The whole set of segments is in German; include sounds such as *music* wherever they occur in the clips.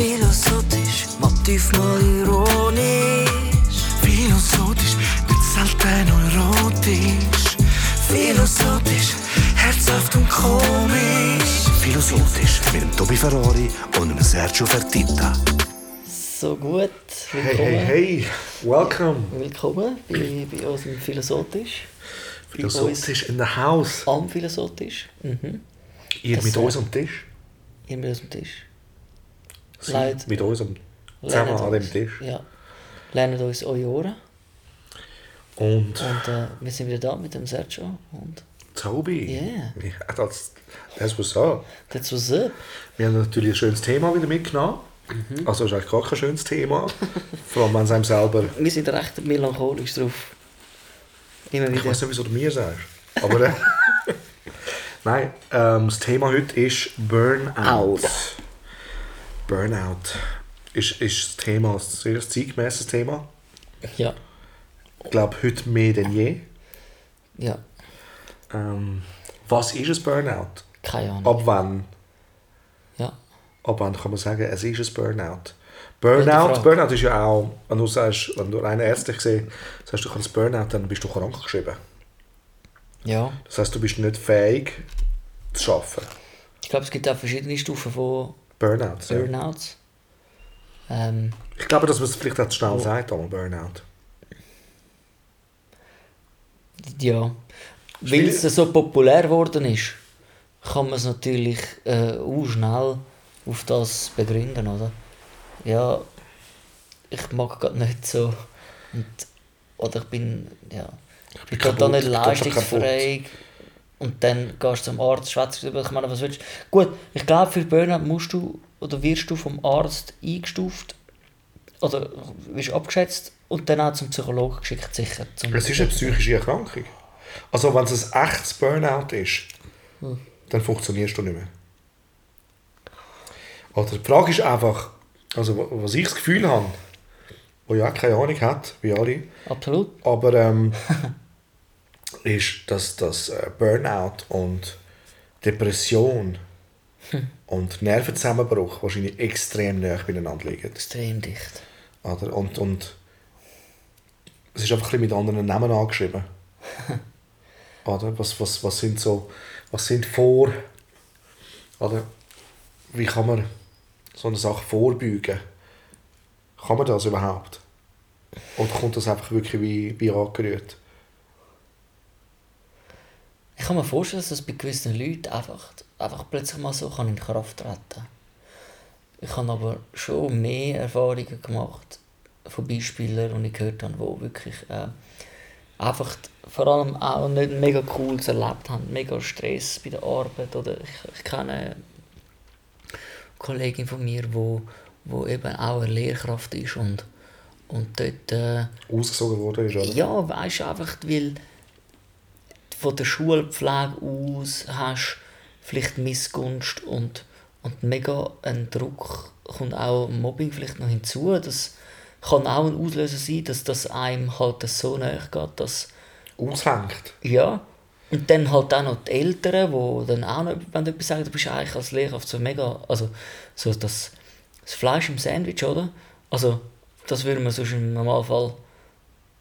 Philosophisch, motiv mal ironisch. Philosophisch, nicht selten erotisch. Philosophisch, herzhaft und komisch. Philosophisch mit dem Tobi Ferrari und dem Sergio Fertitta. So gut, Hey, willkommen. hey, hey, welcome. Willkommen bei, bei uns im Philosophisch. Philosophisch in the house. am Philosophisch. Mhm. Ihr Das, mit uns am Tisch. Ihr mit uns am Tisch. Leid. mit uns am, zusammen an dem Tisch. Ja. Lernen uns eure Ohren. Und Und äh, wir sind wieder da mit dem Sergio. Und Tobi. Yeah. Ja, das, das was so. that's what's up. Wir haben natürlich ein schönes Thema wieder mitgenommen. Mhm. Also ist eigentlich gar kein schönes Thema. Vor allem, wenn es einem selber... *laughs* Wir sind recht melancholisch drauf. Immer Ich wieder. weiß nicht, wieso du mir sagst. Aber... Äh, *laughs* Nein, ähm, das Thema heute ist Burnout. Out. Burnout ist, ist das Thema, ein sehr zeitgemäßes Thema. Ja. Ich glaube, heute mehr denn je. Ja. Ähm, was ist ein Burnout? Keine Ahnung. Ab wann? Ja. Ab wann kann man sagen, es ist ein Burnout? Burnout. Burnout ist ja auch, wenn du sagst, wenn du rein ärztlich siehst, sagst du, du kannst Burnout, dann bist du krank geschrieben. Ja. Das heißt, du bist nicht fähig zu arbeiten. Ich glaube, es gibt auch verschiedene Stufen von Burnout. Ja. Burnouts. Ähm, Ich glaube, dass man es vielleicht auch zu schnell sagt, einmal Burnout. Ja. Weil es so populär geworden ist, kann man es natürlich äh, auch schnell auf das begründen, oder? Ja, ich mag gerade nicht so. Und, oder ich bin, ja, ich bin gerade da kaputt, nicht total leistungsfähig. Und dann gehst du zum Arzt, schwätzt darüber, ich meine, was willst du? Gut, ich glaube, für Burnout musst du, oder wirst du vom Arzt eingestuft, oder wirst abgeschätzt und dann auch zum Psychologen geschickt, sicher. Es ist eine psychische Erkrankung. Also wenn es ein echtes Burnout ist, Hm. dann funktionierst du nicht mehr. Oder die Frage ist einfach, also wa- was ich das Gefühl habe, wo ja keine Ahnung hat, wie alle, Absolut. aber ähm, *laughs* ist, dass das äh, Burnout und Depression und Nervenzusammenbruch wahrscheinlich extrem nah beieinander liegen. Extrem dicht. Oder? Und, und es ist einfach ein mit anderen Namen angeschrieben. *laughs* oder? Was, was, was sind so, was sind vor, oder? Wie kann man so eine Sache vorbeugen? Kann man das überhaupt? Oder kommt das einfach wirklich wie, wie angerührt? Ich kann mir vorstellen, dass das bei gewissen Leuten einfach, einfach plötzlich mal so kann in Kraft treten Ich habe aber schon mehr Erfahrungen gemacht von Beispielern, die ich gehört habe, die wirklich äh, einfach vor allem auch nicht mega cooles erlebt haben, mega Stress bei der Arbeit. Oder ich, ich kenne eine Kollegin von mir, wo, wo eben auch eine Lehrkraft ist und, und dort... Äh, Ausgesogen worden ist, oder? ja, weißt du, einfach, weil von der Schulpflege aus hast vielleicht Missgunst und, und mega ein Druck, kommt auch Mobbing vielleicht noch hinzu. Das kann auch ein Auslöser sein, dass das einem halt so nahe geht, dass, Aushängt. ja, und dann halt auch noch die Eltern, die dann auch noch wenn etwas sagen, du bist eigentlich als Lehrkraft so mega, also so das, das Fleisch im Sandwich, oder? Also, das würde man sonst im Normalfall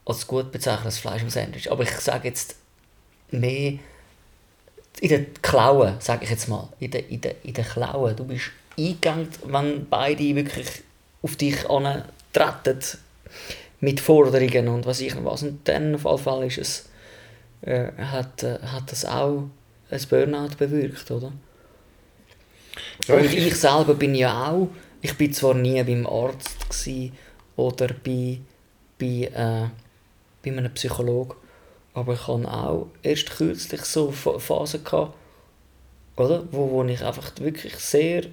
als gut bezeichnen, das Fleisch im Sandwich. Aber ich sage jetzt mehr in den Klauen, sage ich jetzt mal. In den, in den, in den Klauen. Du bist eingegangen, wenn beide wirklich auf dich treten mit Forderungen und was ich was. Und dann auf jeden Fall ist es, äh, hat, äh, hat das auch ein Burnout bewirkt, oder? Ja, und ich- ich selber bin ja auch, ich bin zwar nie beim Arzt oder bei, bei, äh, bei einem Psychologen, aber ich hatte auch erst kürzlich so Ph- Phasen gehabt, oder? Wo, wo ich einfach wirklich sehr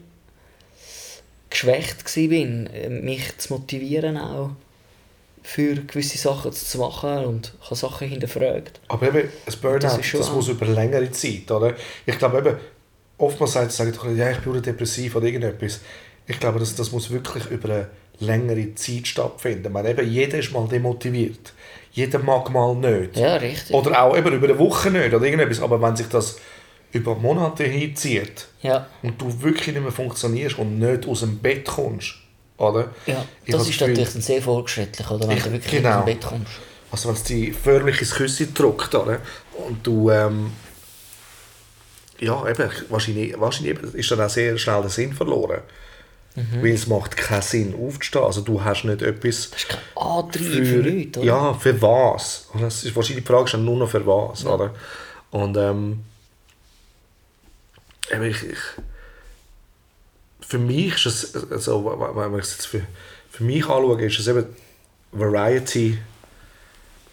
geschwächt war, mich zu motivieren auch für gewisse Sachen zu machen und ich habe Sachen hinterfragt. Aber eben, ein Burnout, Das das, ist muss über längere Zeit, oder? Ich glaube eben, oftmals sagen doch, ja, ich bin depressiv oder irgendetwas. Ich glaube, das, das muss wirklich über eine längere Zeit stattfinden. Ich meine, eben, jeder ist mal demotiviert. Jeder mag mal nicht. Ja, richtig. Oder auch eben über eine Woche nicht oder irgendetwas. Aber wenn sich das über Monate hinzieht Ja, und du wirklich nicht mehr funktionierst und nicht aus dem Bett kommst, oder? ja. Ich das ist Gefühl- natürlich dann sehr fortschrittlich, oder? Wenn Ich- du wirklich genau. aus dem Bett kommst. Also wenn es dich förmlich ins Küsschen drückt, oder? Und du, ähm, ja, eben, wahrscheinlich, wahrscheinlich ist dann auch sehr schnell der Sinn verloren. Mhm. Weil es macht keinen Sinn aufzustehen. Also du hast nicht etwas Das ist kein Antrieb für nichts, oder? Ja, für was? Und das ist wahrscheinlich die Frage dann nur noch für was, oder? Und ähm, ich, ich, für mich ist es, also, wenn man es jetzt für, für mich anschaue, ist es eben Variety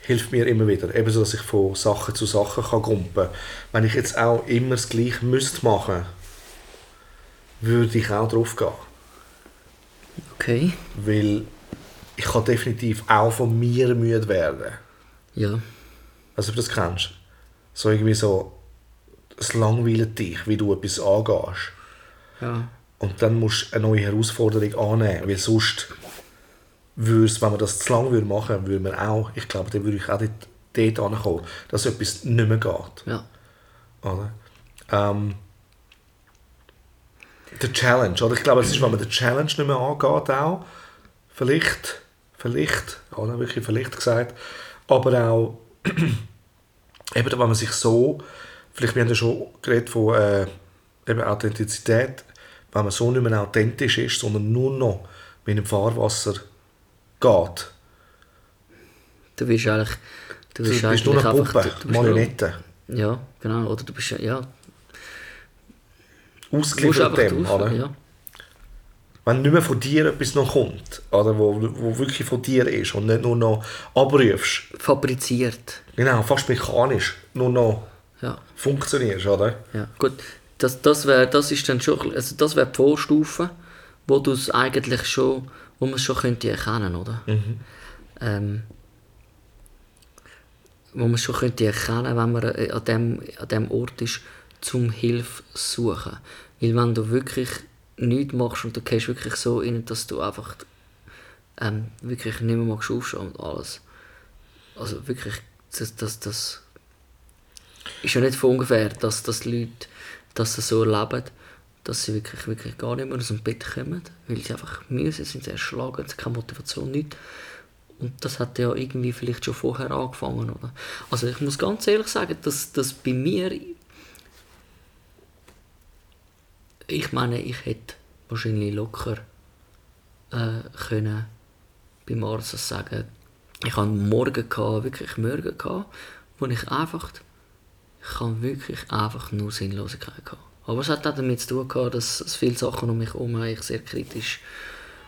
hilft mir immer wieder. Eben so, dass ich von Sache zu Sache kann gumpen. Wenn ich jetzt auch immer das Gleiche müsste machen, würde ich auch drauf gehen. Okay. Weil ich kann definitiv auch von mir müde werden. Ja. Also ob du das kennst. So irgendwie so, es langweilt dich, wie du etwas angehst. Ja. Und dann musst du eine neue Herausforderung annehmen, weil sonst würd's, wenn man das zu lang würde machen würde, man auch, ich glaube, dann würde ich auch dort, dort ankommen, dass etwas nicht mehr geht. Ja. Oder? Ähm, der Challenge, oder? Ich glaube, es ist, wenn man den Challenge nicht mehr angeht, auch, vielleicht, vielleicht, oder? Wirklich vielleicht gesagt, aber auch, *clears throat* eben, wenn man sich so, vielleicht, wir haben ja schon geredet von äh, eben Authentizität, wenn man so nicht mehr authentisch ist, sondern nur noch mit dem Fahrwasser geht. Du bist eigentlich. Du Du bist, bist nur eigentlich eine einfach. Puppe, du, du bist Marionette. Nur, ja, genau. Oder du bist ja. Ausgeliefert dem, drauf, oder? ja. wenn nicht mehr von dir etwas noch kommt, oder wo, wo wirklich von dir ist und nicht nur noch abrufst, Fabriziert. genau, fast mechanisch, nur noch Ja. funktionierst, oder? Ja, gut. Das, das, wär, das ist dann schon, also das wäre die Vorstufe, wo du es eigentlich schon, wo man es schon könnte erkennen, oder? Ähm, wo man es schon könnte erkennen, wenn man an dem, an dem Ort ist, zum Hilfe suchen. Weil wenn du wirklich nichts machst und du gehst wirklich so rein, dass du einfach ähm, wirklich nicht mehr magst aufstehen und alles. Also wirklich, das, das, das ist ja nicht von ungefähr, dass, dass die Leute dass sie so erleben, dass sie wirklich, wirklich gar nicht mehr aus dem Bett kommen, weil sie einfach müssen, sind sie erschlagen, sie keine Motivation, nichts. Und das hat ja irgendwie vielleicht schon vorher angefangen, oder? Also ich muss ganz ehrlich sagen, dass, dass bei mir... Ich meine, ich hätte wahrscheinlich locker äh, können beim Arzt sagen, ich hatte Morgen, gehabt, wirklich Morgen, gehabt, wo ich einfach ich habe wirklich einfach nur Sinnlosigkeit gehabt. Aber es hat auch damit zu tun gehabt, dass, dass viele Sachen um mich herum ich sehr kritisch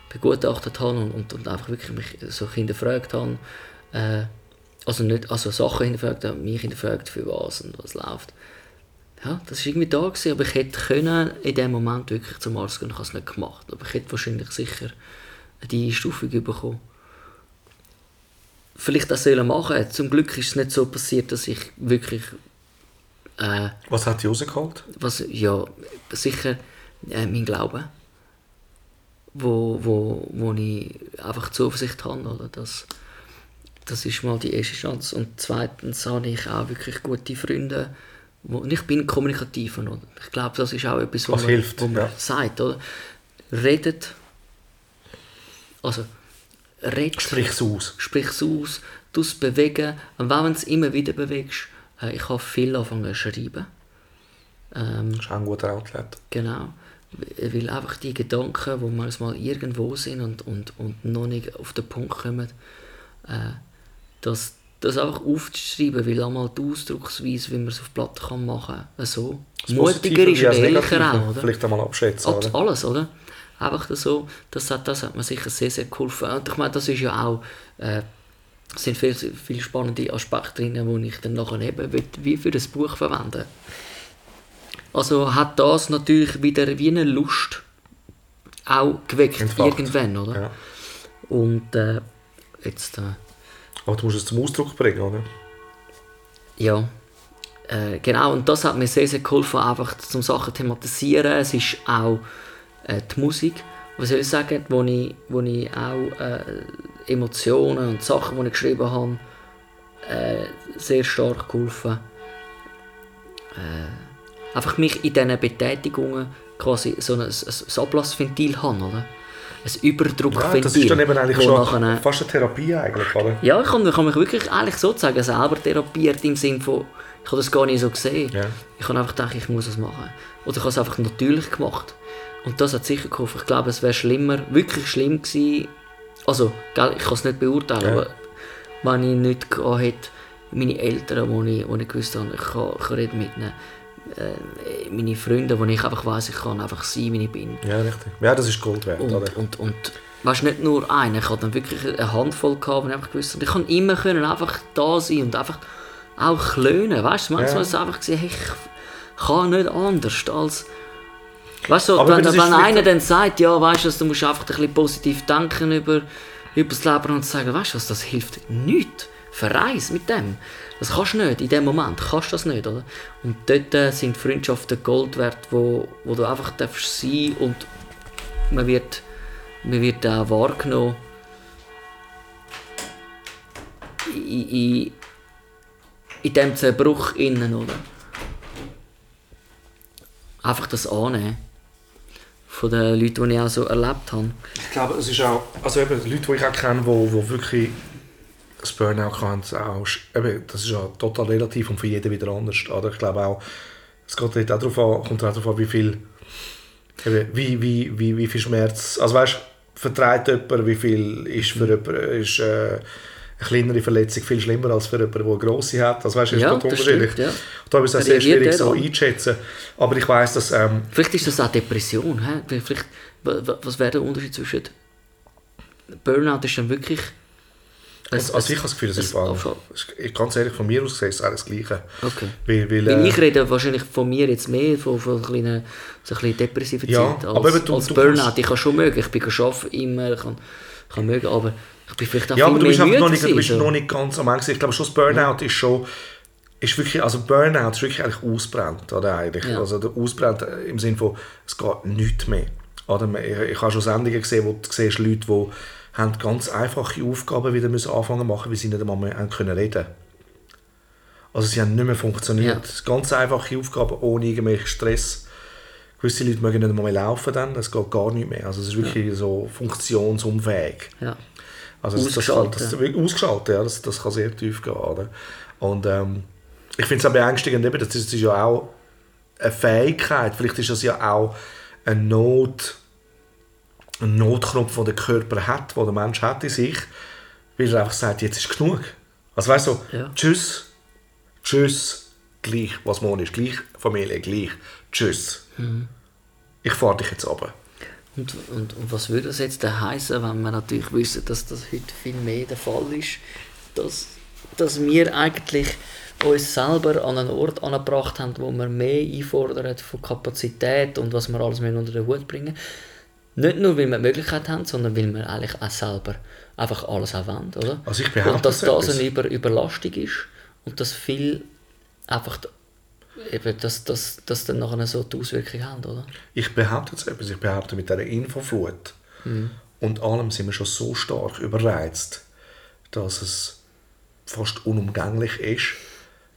begutachtet habe und, und, und einfach wirklich mich so hinterfragt habe. Äh, also nicht, also Sachen hinterfragt habe, mich hinterfragt für was und was läuft. Ja, das war irgendwie da gewesen, aber ich hätte können in dem Moment wirklich zum Arzt gehen, ich habe es nicht gemacht. Aber ich hätte wahrscheinlich sicher die Einstufung bekommen. Vielleicht das sollen machen. Zum Glück ist es nicht so passiert, dass ich wirklich äh, Was hat die rausgeholt? was, ja, sicher äh, mein Glaube, wo, wo, wo ich einfach Zuversicht habe, oder? Das, das ist mal die erste Chance. Und zweitens habe ich auch wirklich gute Freunde, und ich bin kommunikativ, oder? Ich glaube, das ist auch etwas, Was man, hilft, wo man ja. sagt, oder? Redet, also, redet, Sprich es aus. sprich es aus, du es bewegen, und wenn du es immer wieder bewegst, äh, ich habe viel angefangen zu schreiben. Ähm, Das ist auch ein guter Outlet. Genau. Weil einfach die Gedanken, die manchmal irgendwo sind und, und, und noch nicht auf den Punkt kommen, äh, das, das einfach aufzuschreiben, weil einmal die Ausdrucksweise, wie man es auf Platte kann machen kann, so Das mutiger ist und Negative auch, oder? Vielleicht einmal abschätzen, Abs- oder? Alles, oder? Einfach so, das hat, das hat mir sicher sehr, sehr geholfen. Und ich meine, das ist ja auch, äh, sind viele, viele spannende Aspekte drin, die ich dann nachher eben wie für das Buch verwenden Also hat das natürlich wieder wie eine Lust auch geweckt, Entfacht. irgendwann, oder? Ja. Und äh, jetzt, äh, Aber du musst es zum Ausdruck bringen, oder? Ja, äh, genau. Und das hat mir sehr, sehr geholfen, einfach zum Sachen thematisieren. Es ist auch äh, die Musik, was soll ich sagen, wo ich, wo ich auch äh, Emotionen und Sachen, die ich geschrieben habe, äh, sehr stark geholfen. Äh, einfach mich in diesen Betätigungen quasi so ein, ein, ein Ablassventil habe, oder? Ein Ja, Überdruckventil. das ist dann eben eigentlich schon nachher- fast eine Therapie eigentlich, oder? ja, ich kann, kann mich wirklich eigentlich sozusagen selber therapiert im Sinne von, ich habe das gar nicht so gesehen. Ja. Ich habe einfach gedacht, ich muss es machen. Oder ich habe es einfach natürlich gemacht. Und das hat sicher geholfen. Ich glaube, es wäre schlimmer, wirklich schlimm gewesen. Also, gell, ich kann es nicht beurteilen, Ja. aber wenn ich nicht gehabt hätte, meine Eltern, wo ich, wo ich gewusst habe, ich kann, ich kann reden mit ihnen, äh, meine Freunde, wo ich einfach weiß, ich kann einfach sein, wie ich bin. Ja, richtig. Ja, das ist Gold wert, oder? Und, und, und weißt, nicht nur einen, ich hatte dann wirklich eine Handvoll, gehabt, wo ich einfach gewusst habe, ich kann immer können einfach da sein und einfach auch klönen, weißt du, manchmal Ja. ist es einfach gesehen, hey, ich kann nicht anders als... Weißt du, Aber wenn, wenn einer dann sagt, ja, weißt du, du musst einfach ein bisschen positiv denken über, über das Leben und sagen, weißt du was, das hilft nichts. Verreis mit dem. Das kannst du nicht, in dem Moment kannst du das nicht, oder? Und dort äh, sind Freundschaften Gold wert, wo, wo du einfach darfst sein und man wird, man wird auch wahrgenommen in, in, in diesem Zerbruch innen, oder? Einfach das annehmen. Von den Leuten, die ich auch so erlebt habe. Ich glaube, es ist auch, also eben, Leute, die ich auch kenne, die, die wirklich das Burnout haben, auch, eben, das ist ja total relativ und für jeden wieder anders. Oder? Ich glaube auch, es geht dort auch darauf an, kommt auch darauf an, wie viel, eben, wie, wie, wie, wie viel Schmerz, also weißt, vertreibt jemand, wie viel ist für jemanden, ist äh, eine kleinere Verletzung viel schlimmer als für jemanden, der eine grosse hat. Also weißt, Ja, ist total das unterschiedlich. stimmt, ja. Da ist es auch sehr schwierig so dann? einzuschätzen. Aber ich weiss, dass ähm, Vielleicht ist das auch Depression. Vielleicht, wa- wa- was wäre der Unterschied zwischen. Burnout ist dann wirklich. Also, also ich habe das Gefühl, es ist, ein- alles- ich, ganz ehrlich, von mir aus gesehen ist es alles das Gleiche. Okay. Weil, weil, Weil äh, ich rede wahrscheinlich von mir jetzt mehr von, von einer so ein bisschen depressiven Ja, Zeit als, du- als du Burnout. kommst- Ich kann schon mögen, ich bin arbeiten immer, ich kann, ich kann mögen, aber ich bin vielleicht auch Ja, viel aber du bist, noch nicht, du bist noch nicht ganz am Ende. Ich glaube schon, das Burnout ist schon, ist wirklich, also Burnout ist wirklich eigentlich ausbrennt, oder eigentlich. Ja. Also der ausbrennt äh, im Sinne von, es geht nichts mehr. Oder ich, ich habe schon Sendungen gesehen, wo du siehst Leute, die haben ganz einfache Aufgaben wieder müssen anfangen machen, weil sie nicht einmal mehr können reden Also sie haben nicht mehr funktioniert. Ganz einfache Aufgaben ohne irgendwelchen Stress. Gewisse Leute mögen nicht einmal mehr laufen dann, das geht gar nicht mehr. Also es ist wirklich so funktionsunfähig. Ja. Also das, Ausgeschaltet. das, das, ausgeschaltet, ja, das, das kann sehr tief gehen. Oder? Und ähm, ich finde es auch beängstigend, eben, das ist ja auch eine Fähigkeit, vielleicht ist das ja auch eine Not, ein Notknopf, den der Körper hat, den der Mensch hat in sich, weil er einfach sagt, jetzt ist genug. Also weißt du, Ja. tschüss, tschüss, gleich, was morgen ist, gleich, Familie, gleich, tschüss. Mhm. Ich fahre dich jetzt runter. Und, und, und was würde das jetzt heißen, wenn wir natürlich wissen, dass das heute viel mehr der Fall ist, dass, dass wir eigentlich uns selber an einen Ort angebracht haben, wo wir mehr einfordern von Kapazität und was wir alles müssen unter den Hut bringen Nicht nur, weil wir die Möglichkeit haben, sondern weil wir eigentlich auch selber einfach alles auch wollen, oder? Also ich behaupte und dass das eine Über Überlastung ist und dass viel einfach eben, dass, dass, dass dann nachher so die Auswirkungen haben, oder? Ich behaupte jetzt etwas, ich behaupte mit dieser Infoflut und allem sind wir schon so stark überreizt, dass es fast unumgänglich ist,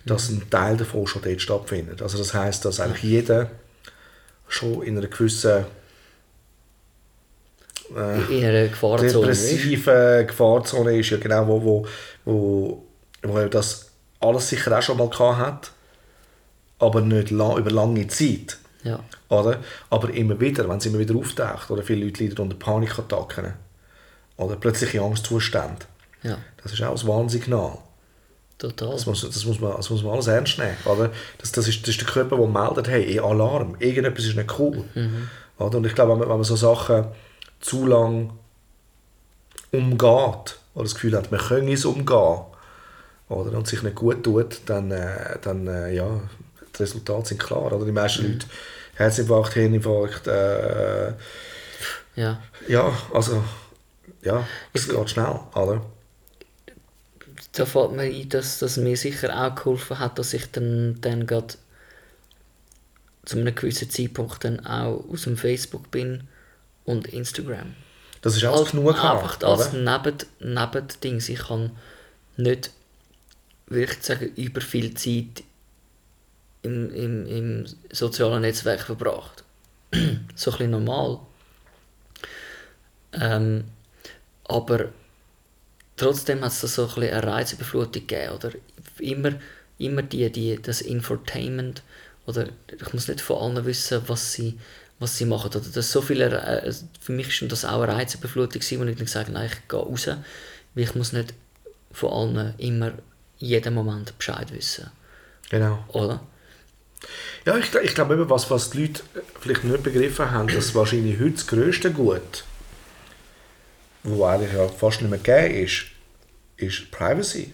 dass ein Teil davon schon dort stattfindet. Also das heißt, dass eigentlich jeder schon in einer gewissen In einer Gefahrzone. depressiven Gefahrzone ist, ja genau, wo, wo, wo, wo das alles sicher auch schon mal hat, aber nicht la über lange Zeit. Ja. Oder? Aber immer wieder, wenn es immer wieder auftaucht, oder viele Leute leiden unter Panikattacken oder plötzliche Angstzustände. Ja, Das ist auch ein Warnsignal. total. Das muss, das muss, man, das muss man alles ernst nehmen. Oder? Das, das, ist, das ist der Körper, der meldet, hey, eh, Alarm, irgendetwas ist nicht cool. Oder? Und ich glaube, wenn man, wenn man so Sachen zu lang umgeht, oder das Gefühl hat, man könne es umgehen, oder? und sich nicht gut tut, dann, äh, dann äh, ja, die Resultate sind klar. Oder? Die meisten Leute, Herzinfarkt, Hirninfarkt, äh, Ja. ja, also, ja, es geht schnell, oder? Da fällt mir ein, dass das mir sicher auch geholfen hat, dass ich dann, dann gerade zu einem gewissen Zeitpunkt dann auch aus dem Facebook bin und Instagram. Das ist alles genug Einfach gehabt, als oder? Neben, Nebendings. Ich kann nicht, würde ich sagen, über viel Zeit im, im, im sozialen Netzwerk verbracht. *clears throat* so ein bisschen normal. Ähm, aber trotzdem hat es da so ein bisschen eine Reizüberflutung gegeben. Oder immer, immer die, die, das Infotainment. Oder ich muss nicht von allen wissen, was sie, was sie machen. Oder das so viele, äh, für mich war das auch eine Reizüberflutung, wo ich dann gesagt habe, nein, ich gehe raus. Weil ich muss nicht von allen immer jeden Moment Bescheid wissen. Genau. Oder? Ja, ich, ich glaube eben, was, was die Leute vielleicht nicht begriffen haben, dass wahrscheinlich heute das grösste Gut, wo eigentlich ja fast nicht mehr gegeben ist, ist Privacy.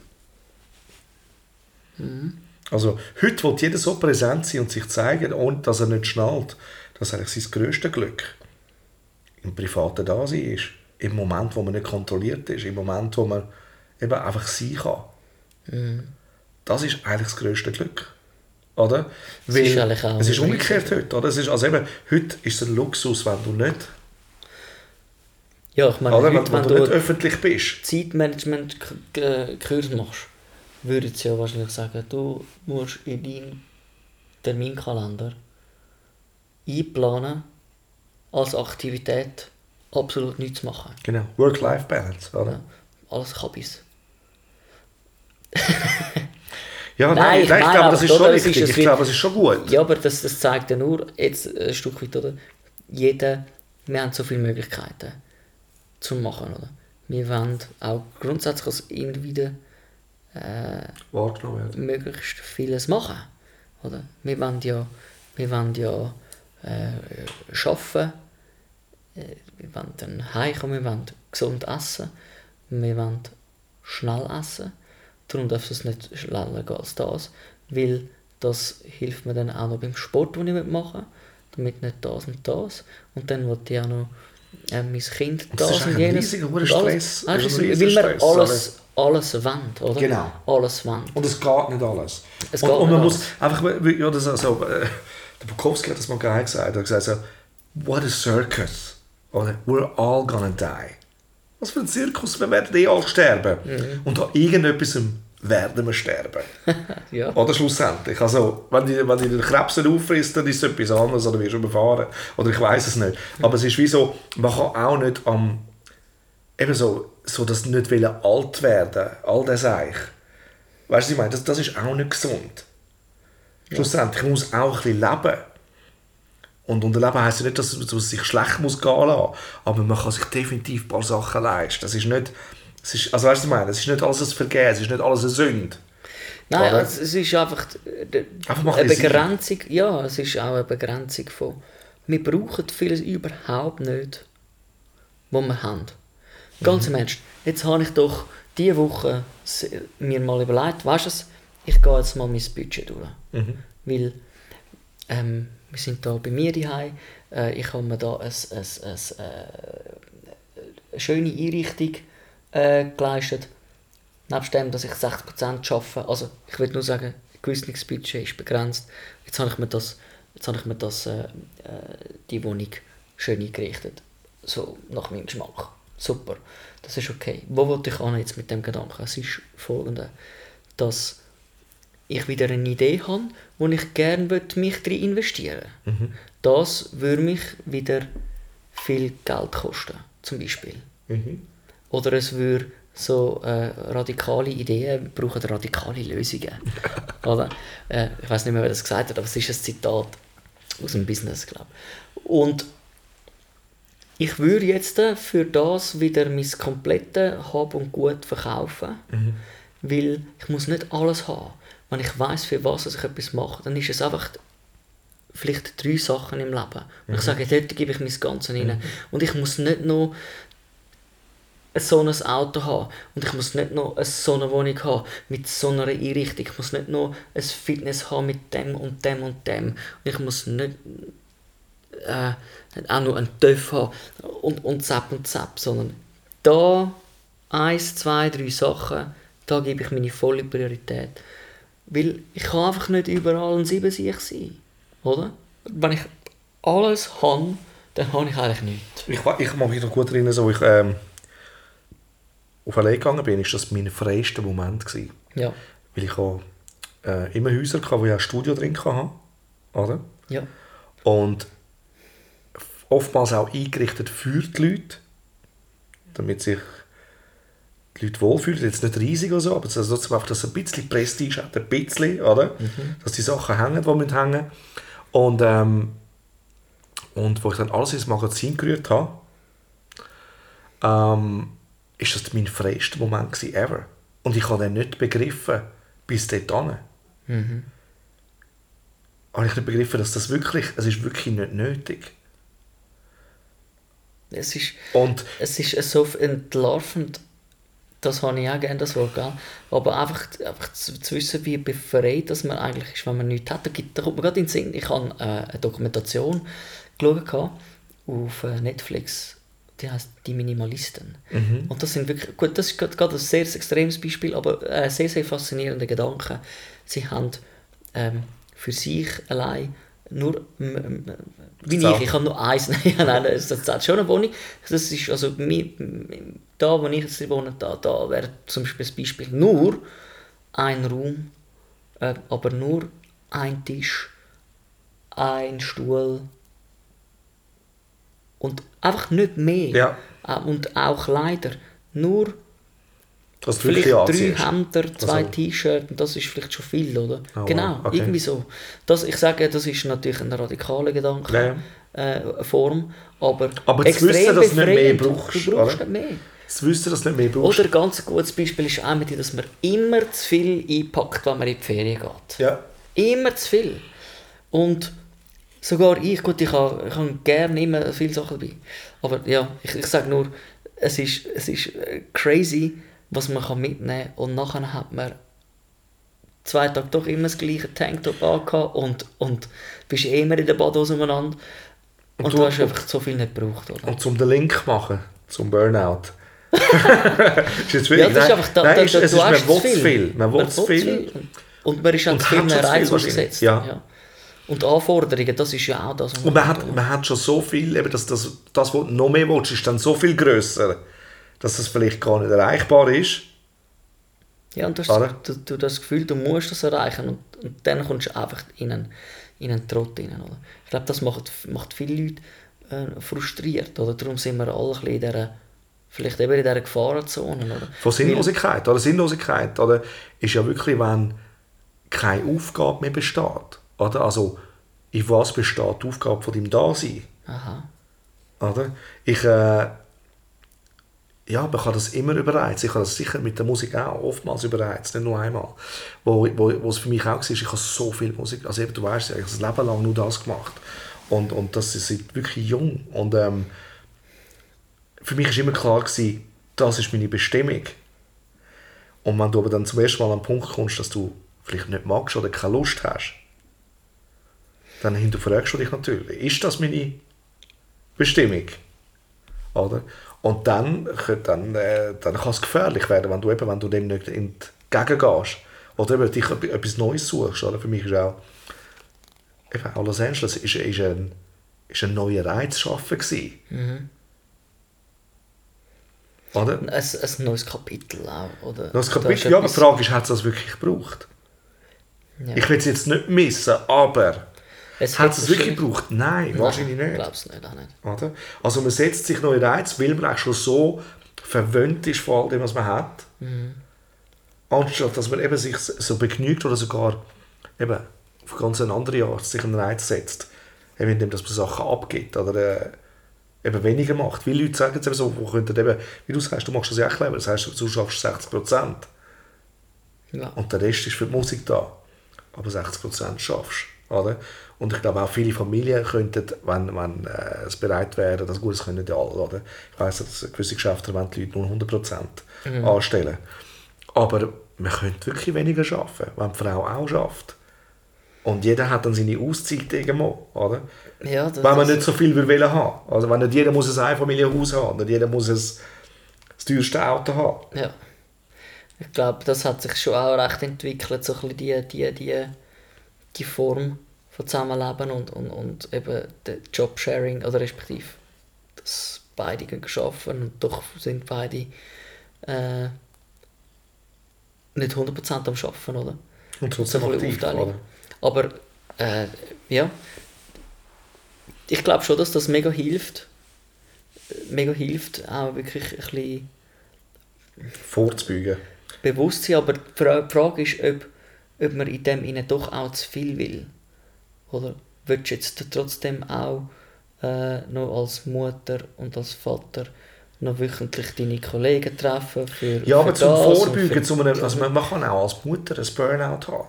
Also heute will jeder so präsent sein und sich zeigen, ohne dass er nicht schnallt, dass eigentlich sein grösstes Glück im privaten Dasein ist. Im Moment, wo man nicht kontrolliert ist, im Moment, wo man eben einfach sein kann. Das ist eigentlich das grösste Glück. Oder? Es ist eigentlich auch es ist umgekehrt heute. Oder? Es ist, also eben, heute ist es ein Luxus, wenn du nicht, Ja, ich meine, heute, wenn, wenn du nicht öffentlich bist. Zeitmanagement-Kurs machst, würde ich ja wahrscheinlich sagen, du musst in deinen Terminkalender einplanen, als Aktivität absolut nichts machen. Genau. Work-Life-Balance. Oder? Ja, alles Kabis. *laughs* Ja, Nein, nein, ich nein, ich, glaube, das ist schon ist richtig. ein ich glaube, es ist schon gut. Ja, aber das, das zeigt ja nur jetzt ein Stück weit, oder? Jeder, wir haben so viele Möglichkeiten zu machen, oder? Wir wollen auch grundsätzlich als Individuen äh, möglichst vieles machen. Oder? Wir wollen ja, wir wollen ja äh, arbeiten, äh, wir wollen dann heimkommen, wir wollen gesund essen, wir wollen schnell essen. Darum darf es nicht schneller gehen als das, weil das hilft mir dann auch noch beim Sport, den ich machen will, damit nicht das und das. Und dann will ich auch noch äh, mein Kind das das und jenes. riesiger und Stress. alles. Du, riesiger weil man Stress, alles, alles wollen, oder? Genau. Alles wollen. Und es geht nicht alles. Es und, und man nicht muss einfach, ja, das also, äh, der Bukowski hat das mal geil gesagt. Er hat gesagt so, what a circus. Oder we're all gonna die. Was für ein Zirkus, wir werden eh alle sterben. Mhm. Und an irgendetwas *laughs* werden wir sterben. Ja. Oder schlussendlich. Also, wenn die, wenn die den Krebs auffrisst, dann ist es etwas anderes oder wirst du überfahren. Oder ich weiß es nicht. Aber es ist wie so, man kann auch nicht am, eben so, so das nicht wollen alt werden, all das eigentlich. Weißt du, ich meine? Das, das ist auch nicht gesund. Schlussendlich man muss auch ein bisschen leben. Und unter Leben heisst ja nicht, dass dass es sich schlecht muss gehen lassen. Aber man kann sich definitiv ein paar Sachen leisten. Das ist nicht, es ist, also weißt du, was ich meine? Es ist nicht alles ein Vergehen, es ist nicht alles eine Sünde. Nein, Oder? es, ist einfach Einfach eine Begrenzung. Ja, es ist auch eine Begrenzung von. Wir brauchen vieles überhaupt nicht, was wir haben. Ganz im Ernst. Jetzt habe ich doch diese Woche mir mal überlegt, weißt du, ich gehe jetzt mal mein Budget durch. Weil ähm, wir sind da bei mir daheim. Äh, ich habe mir da ein, ein, ein, äh, eine schöne Einrichtung äh, geleistet. Nebst dem, dass ich 60% arbeite. Also ich will nur sagen, gewisses Budget ist begrenzt. Jetzt habe ich mir das, jetzt habe ich mir das, äh, äh, die Wohnung schön eingerichtet. So nach meinem Geschmack. Super. Das ist okay. Wo wollte ich an jetzt mit dem Gedanken? Es ist folgende, dass ich wieder eine Idee habe, wo ich gerne mich drin investieren Das würde mich wieder viel Geld kosten, zum Beispiel. Oder es würde so äh, radikale Ideen brauchen radikale Lösungen. *laughs* Oder? Äh, ich weiß nicht mehr, wer das gesagt hat, aber es ist ein Zitat aus dem Business, glaube ich. Und ich würde jetzt für das wieder mein komplettes Hab und Gut verkaufen, weil ich muss nicht alles haben. Wenn ich weiß für was ich etwas mache, dann ist es einfach vielleicht drei Sachen im Leben. Und ich sage, dort gebe ich mein Ganzes rein. Und ich muss nicht noch so ein Auto haben und ich muss nicht noch eine so eine Wohnung haben mit so einer Einrichtung. Ich muss nicht noch ein Fitness haben mit dem und dem und dem. Und ich muss nicht äh, auch noch einen TÜV haben und, und zapp und zapp, sondern da eins, zwei, drei Sachen, da gebe ich meine volle Priorität. Weil ich kann einfach nicht überall ein Siebensieg sein, oder? Wenn ich alles habe, dann habe ich eigentlich nichts. Ich, ich mag mich noch gut erinnern, so ich ähm, auf eine gegangen bin, ist das mein freister Moment gewesen. Ja. Weil ich habe äh, immer Häuser, gehabt, wo ich ein Studio drin hatte. Oder? Ja. Und oftmals auch eingerichtet für die Leute, damit sich die Leute wohlfühlen. Jetzt nicht riesig oder so, aber es ist trotzdem einfach, dass es ein bisschen Prestige hat, ein bisschen, oder? Dass die Sachen hängen, die müssen hängen. Und, ähm, und wo ich dann alles ins Magazin gerührt habe, ähm, ist das mein freister Moment gewesen ever. Und ich habe den nicht begriffen, bis dorthin. Mhm. Habe ich nicht begriffen, dass das wirklich, es ist wirklich nicht nötig. Es ist, Und es ist so entlarvend, das habe ich auch gerne, das Wort, gell? aber einfach, einfach zu, zu wissen, wie befreit dass man eigentlich ist, wenn man nichts hat. Da, gibt, da kommt mir gerade in den Sinn, ich habe äh, eine Dokumentation geschaut auf äh, Netflix, die heißt «Die Minimalisten». Und das sind wirklich, gut, das ist gerade gerade ein sehr extremes Beispiel, aber äh, sehr, sehr faszinierende Gedanken. Sie haben ähm, für sich allein nur, wie ich, ich habe nur eins, *laughs* nein, nein, das, hat schon eine Wohnung. Das ist, also, mi- da, wo ich jetzt wohne, da, da wäre zum Beispiel das Beispiel nur ein Raum, äh, aber nur ein Tisch, ein Stuhl und einfach nicht mehr. Ja. Äh, Und auch Kleider. Nur dass du vielleicht drei. Hemder, zwei Also- T-Shirts, und das ist vielleicht schon viel, oder? Oh, genau, okay. irgendwie so. Das, ich sage, das ist natürlich eine radikale Gedanke, Ja, äh, Form, aber, Aber zu wissen, dass du nicht mehr befreiend. brauchst, Du brauchst nicht mehr. Das Wissen, dass du nicht mehr brauchst. Oder ein ganz gutes Beispiel ist auch, mit, dass man immer zu viel einpackt, wenn man in die Ferien geht. Ja. Immer zu viel. Und sogar ich, gut, ich habe, ich habe gerne immer viele Sachen dabei. Aber ja, ich, ich sage nur, es ist, es ist äh, crazy, was man kann mitnehmen kann. Und nachher hat man zwei Tage doch immer das gleiche Tanktop angehabt und, und bist immer in der Badhose umeinander. Und, du- du hast einfach so viel nicht gebraucht, oder? Und zum den Link machen, zum Burnout. *laughs* ist jetzt wirklich, Ja, das ist einfach, da, nein, da, ist, da, es du ist, man will zu viel. Man will zu viel. Und man ist auch Und zu vielen Reizen wahrscheinlich, ausgesetzt. ja. Und Anforderungen, das ist ja auch das. was Und man hat, man hat schon so viel, eben das, das, das, was du noch mehr willst, ist dann so viel grösser, dass es vielleicht gar nicht erreichbar ist. Ja, und du hast du, du das Gefühl, du musst das erreichen und, und dann kommst du einfach in einen, in einen Trott rein. Oder? Ich glaube, das macht, macht viele Leute äh, frustriert. Oder? Darum sind wir alle ein bisschen in dieser, vielleicht eben in dieser Gefahrenzone. Oder? Von Sinnlosigkeit. Oder Sinnlosigkeit oder, ist ja wirklich, wenn keine Aufgabe mehr besteht. Oder? Also, in was besteht die Aufgabe von deinem Dasein? Aha. Oder? Ich, äh, ja, man kann das immer überreizen. Ich habe das sicher mit der Musik auch oftmals überreizt, nicht nur einmal. Wo, wo, wo es für mich auch war, ich habe so viel Musik, also eben, du weißt, ich habe das Leben lang nur das gemacht. Und, und das ist wirklich jung. Und ähm, für mich war immer klar, gewesen, das ist meine Bestimmung. Und wenn du aber dann zum ersten Mal an den Punkt kommst, dass du vielleicht nicht magst oder keine Lust hast, dann hinterfragst du dich natürlich, ist das meine Bestimmung? Oder? Und dann, dann, äh, dann kann es gefährlich werden, wenn du, eben, wenn du dem nicht entgegengehst. Oder eben dich etwas Neues suchst. Oder? Für mich ist auch, eben, auch Los Angeles ist, ist, ein, ist ein neuer Reiz schaffen gewesen. Oder? Ein, ein neues Kapitel auch. Oder? Da Kapitel, ja, aber die Frage ist, hat es das wirklich gebraucht? Ja. Ich will es jetzt nicht missen, aber Es hat es es wirklich wahrscheinlich- gebraucht? Nein, wahrscheinlich Nein, nicht. glaub's nicht, auch nicht. Oder? Also man setzt sich neue Reize, weil man auch schon so verwöhnt ist von all dem, was man hat. Anstatt dass man eben sich so begnügt oder sogar eben auf ganz eine andere Art sich einen Reiz setzt. Eben indem dass man Sachen abgibt oder äh, eben weniger macht. Viele Leute sagen jetzt eben so, wo könnten eben, wie du sagst, du machst das ja auch clever, das heißt, du schaffst 60 Prozent. Ja. Und der Rest ist für die Musik da. Aber 60% schaffst oder? Und ich glaube auch viele Familien könnten, wenn, wenn äh, es bereit wäre, das gut, das können ja alle, oder? Ich weiss, dass gewisse Geschäfte wollen die Leute nur 100% anstellen. Aber man könnte wirklich weniger arbeiten, wenn die Frau auch schafft. Und jeder hat dann seine Auszeit irgendwo, oder? Ja, das, Wenn man nicht so viel will wollen haben. Also wenn nicht jeder muss ein Einfamilienhaus haben, nicht jeder muss ein, das teuerste Auto haben. Ja. Ich glaube, das hat sich schon auch recht entwickelt, so ein bisschen die, die, die, die Form von Zusammenleben und, und, und eben der Jobsharing, oder respektive, dass beide arbeiten und doch sind beide äh, nicht 100% am Arbeiten, oder? Und trotzdem So aktiv, oder? Aber äh, ja, ich glaube schon, dass das mega hilft. Mega hilft, auch wirklich ein bisschen Vorzubeugen. bewusst sein. Aber die Fra- die Frage ist, ob, ob man in dem ihnen doch auch zu viel will. Oder willst du jetzt trotzdem auch äh, noch als Mutter und als Vater noch wöchentlich deine Kollegen treffen? Für, Ja, für aber zum Vorbeugen, für- zu einem, also man, man kann auch als Mutter ein Burnout haben.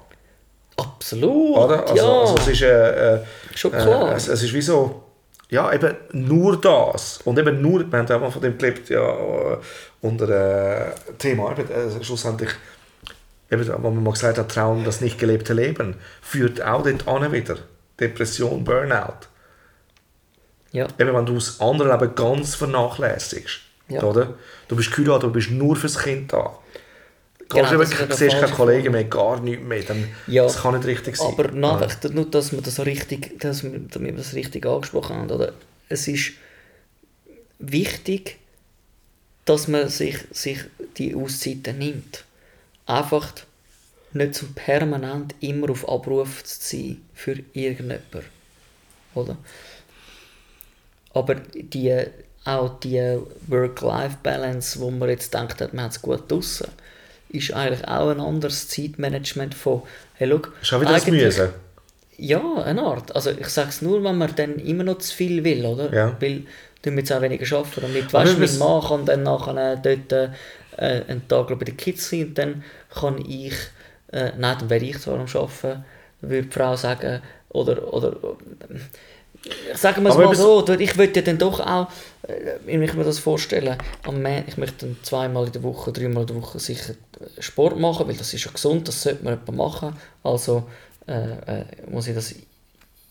Absolut! Oder? Also, ja, also es ist, äh, äh, schon äh, klar. es, es ist wie so, ja, eben nur das. Und eben nur, wir haben auch mal von dem gelebt, ja, äh, unter äh, Thema, eben, äh, schlussendlich, eben, wo man mal gesagt hat, Traum, das nicht gelebte Leben, führt auch dort an wieder. Depression, Burnout. ja. Eben, wenn du das andere Leben ganz vernachlässigst. Ja. Oder? Du bist geheiratet, du bist nur fürs Kind da. Genau, Gehst ist ja der siehst keine Kollegen mehr, gar nichts mehr. Dann, Ja. Das kann nicht richtig sein. Aber nach, nur, dass wir das richtig, dass wir, damit wir das richtig angesprochen haben, oder? Es ist wichtig, dass man sich, sich die Auszeiten nimmt. Einfach nicht zum permanent immer auf Abruf zu sein für irgendjemanden. Oder? Aber die, auch die Work-Life-Balance, wo man jetzt denkt, man hat es gut draussen, ist eigentlich auch ein anderes Zeitmanagement von, hey, schau, Ist auch wieder das Müssen. ja, eine Art. Also ich sage es nur, wenn man dann immer noch zu viel will, oder? Ja. Weil du jetzt auch weniger arbeiten. Damit, weißt du, mein Mann kann dann nachher dort äh, einen Tag bei den Kids sein und dann kann ich, äh, nein, dann wäre ich zwar am Arbeiten, würde die Frau sagen, oder, oder sagen wir es mal so, ich würde dann doch auch, äh, wenn ich mir das vorstellen, am Man ich möchte dann zweimal in der Woche, dreimal in der Woche sicher äh, Sport machen, weil das ist ja gesund, das sollte man etwa machen. Also äh, äh, muss ich das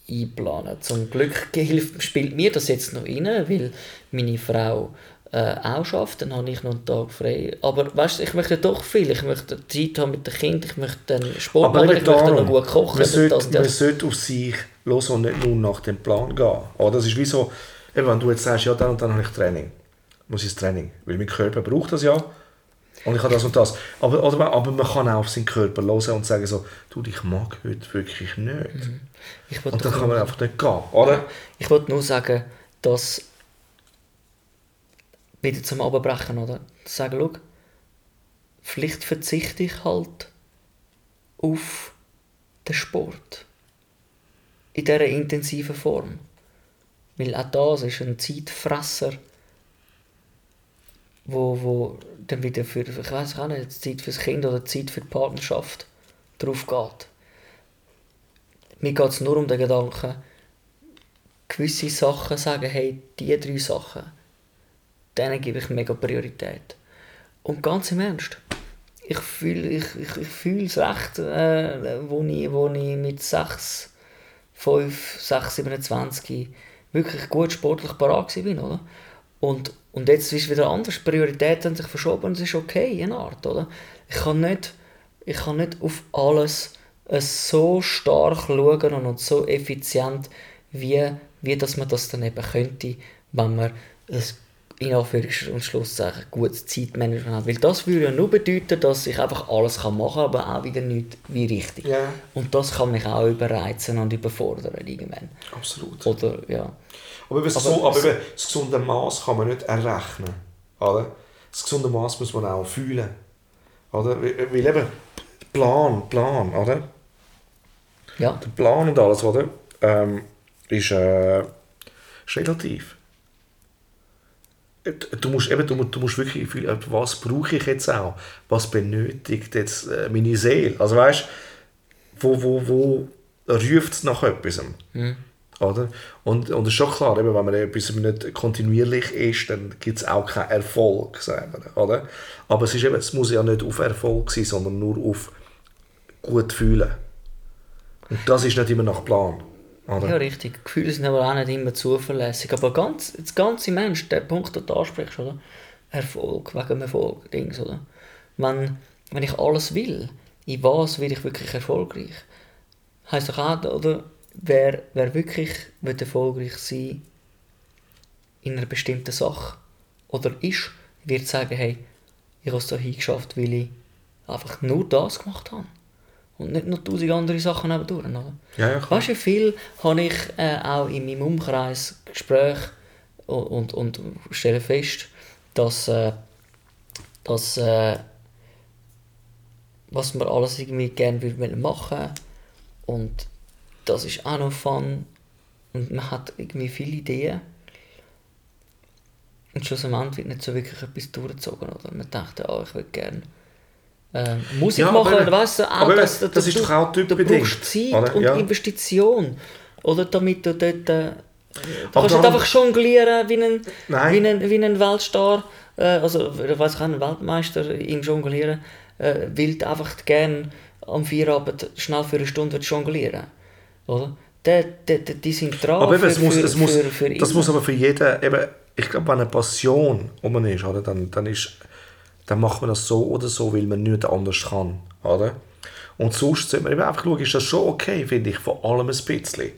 einplanen. Zum Glück hilft, *laughs* spielt mir das jetzt noch rein, weil meine Frau äh, auch schafft, dann habe ich noch einen Tag frei. Aber weißt du, ich möchte doch viel. Ich möchte Zeit haben mit dem Kind, ich möchte dann Sport Aber machen, ich möchte noch darum, gut kochen. man sollte, das, man das. sollte auf sich los und nicht nur nach dem Plan gehen. Oder? Das ist wie so, eben, wenn du jetzt sagst, ja, dann und dann habe ich Training. Muss ich das Training, weil mein Körper braucht das ja. Und ich habe das und das. Aber, oder, aber man kann auch auf seinen Körper hören und sagen so, du, ich mag heute wirklich nicht. Ich wollte Und dann kann man einfach nicht gehen, oder? Ich wollte nur sagen, dass wieder zum Abbrechen, oder? Sagen, schau, vielleicht verzichte ich halt auf den Sport. In dieser intensiven Form. Weil auch das ist ein Zeitfresser, wo, wo dann wieder für, ich weiß auch nicht, Zeit fürs Kind oder Zeit für die Partnerschaft drauf geht. Mir geht es nur um den Gedanken, gewisse Sachen sagen, hey, die drei Sachen, denen gebe ich mega Priorität. Und ganz im Ernst, ich fühle ich, ich, ich fühle es recht, äh, wo, ich, wo ich mit 6, 5, 6, 27 wirklich gut sportlich parat war, oder? Und, und jetzt ist es wieder anders, die Prioritäten haben sich verschoben und es ist okay, in Art, oder? Ich kann nicht, ich kann nicht auf alles äh, so stark schauen und, und so effizient, wie, wie dass man das dann eben könnte, wenn man ein in Anführungs- und Schlusszeichen gutes Zeitmanagement hat. Weil das würde ja nur bedeuten, dass ich einfach alles kann machen kann, aber auch wieder nicht wie richtig. Ja. Und das kann mich auch überreizen und überfordern irgendwann. Absolut. Oder, ja. Aber, Aber Gesu- aber eben, das gesunde Maß kann man nicht errechnen. Oder? Das gesunde Maß muss man auch fühlen. Oder? Weil eben, Plan, Plan, oder? Ja, Der Plan und alles, oder? Ähm, ist, äh, ist relativ. Du musst, eben, du, du musst wirklich fühlen, was brauche ich jetzt auch? Was benötigt jetzt äh, meine Seele? Also weißt wo, wo, wo ruft es nach etwas? Oder? Und, und es ist schon klar, eben, wenn man etwas nicht kontinuierlich ist, dann gibt es auch keinen Erfolg. Wir, oder? Aber es, ist eben, es muss ja nicht auf Erfolg sein, sondern nur auf gut fühlen. Und das ist nicht immer nach Plan. Oder? ja, richtig. Gefühle sind aber auch nicht immer zuverlässig. Aber ganz, das ganze Mensch, der Punkt, den du ansprichst, oder? Erfolg, wegen Erfolg, Dings, oder? Wenn, wenn ich alles will, in was will ich wirklich erfolgreich? Heißt doch auch, oder? Wer, wer wirklich will erfolgreich sein in einer bestimmten Sache oder ist, wird sagen, hey, ich habe es da hingeschafft, weil ich einfach nur das gemacht habe. Und nicht noch tausend andere Sachen nebendurch, oder? Ja, ja, klar. Weißt du, viel habe ich äh, auch in meinem Umkreis Gespräche und, und, und stelle fest, dass, äh, dass äh, was man alles irgendwie gerne würde machen und das ist auch noch fun und man hat irgendwie viele Ideen und schlussendlich wird nicht so wirklich etwas durchgezogen oder man denkt, ah, ich würde gerne ähm, Musik Ja, machen, aber- weißt du, auch aber das, das ist doch auch du brauchst Zeit oder? und Ja. Investition, oder damit du dort äh, du kannst nicht einfach jonglieren wie ein, Nein. wie ein, wie ein Weltstar, äh, also ich weiß kein Weltmeister im Jonglieren, äh, will einfach gerne am Feierabend schnell für eine Stunde jonglieren, oder? Die, die, die, die sind dran Aber eben, für, es muss, für, es muss, für, für das immer. muss aber für jeden, eben, ich glaube, wenn eine Passion um ist, oder, dann, dann, ist, dann macht man das so oder so, weil man nichts anders kann. Oder? Und sonst sollte man eben einfach schauen, ist das schon okay, finde ich, vor allem ein bisschen.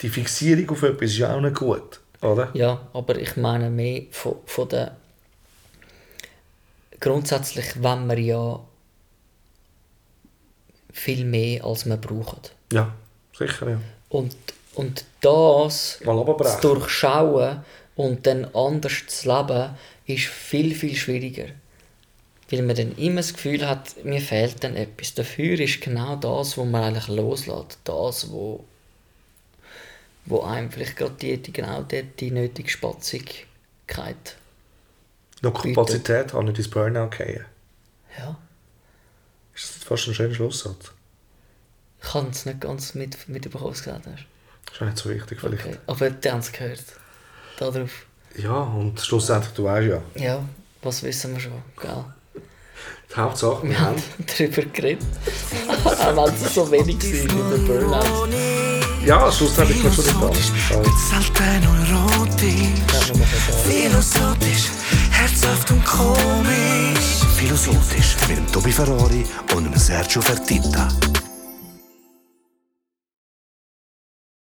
Die Fixierung auf etwas ist ja auch nicht gut. Oder? Ja, aber ich meine mehr von, von der. Grundsätzlich wenn wir ja viel mehr als wir brauchen. Ja, sicher, ja. Und, und das zu durchschauen und dann anders zu leben, ist viel, viel schwieriger. Weil man dann immer das Gefühl hat, mir fehlt dann etwas. Dafür ist genau das, was man eigentlich loslässt. Das, wo, wo einem vielleicht gerade die, die, genau die, die nötige Spatzigkeit. Noch Kapazität haben, nicht ins Burnout gehen. Ja. Ist das fast ein schöner Schlusssatz? Ich kann es nicht ganz mit, mitbekommen, was du gesagt hast. Ist auch nicht so wichtig vielleicht. Okay. Aber die haben es gehört. Darauf. Ja, und schlussendlich, du weißt ja. Ja, was wissen wir schon, gell? Die Hauptsache, wir Wir haben... darüber geredet. *laughs* Auch wenn es so wenig war über Burnout. Ja, schlussendlich kannst du nicht mal philosophisch, herzhaft und komisch. Philosophisch mit dem Tobi Ferrari und dem Sergio Fertitta.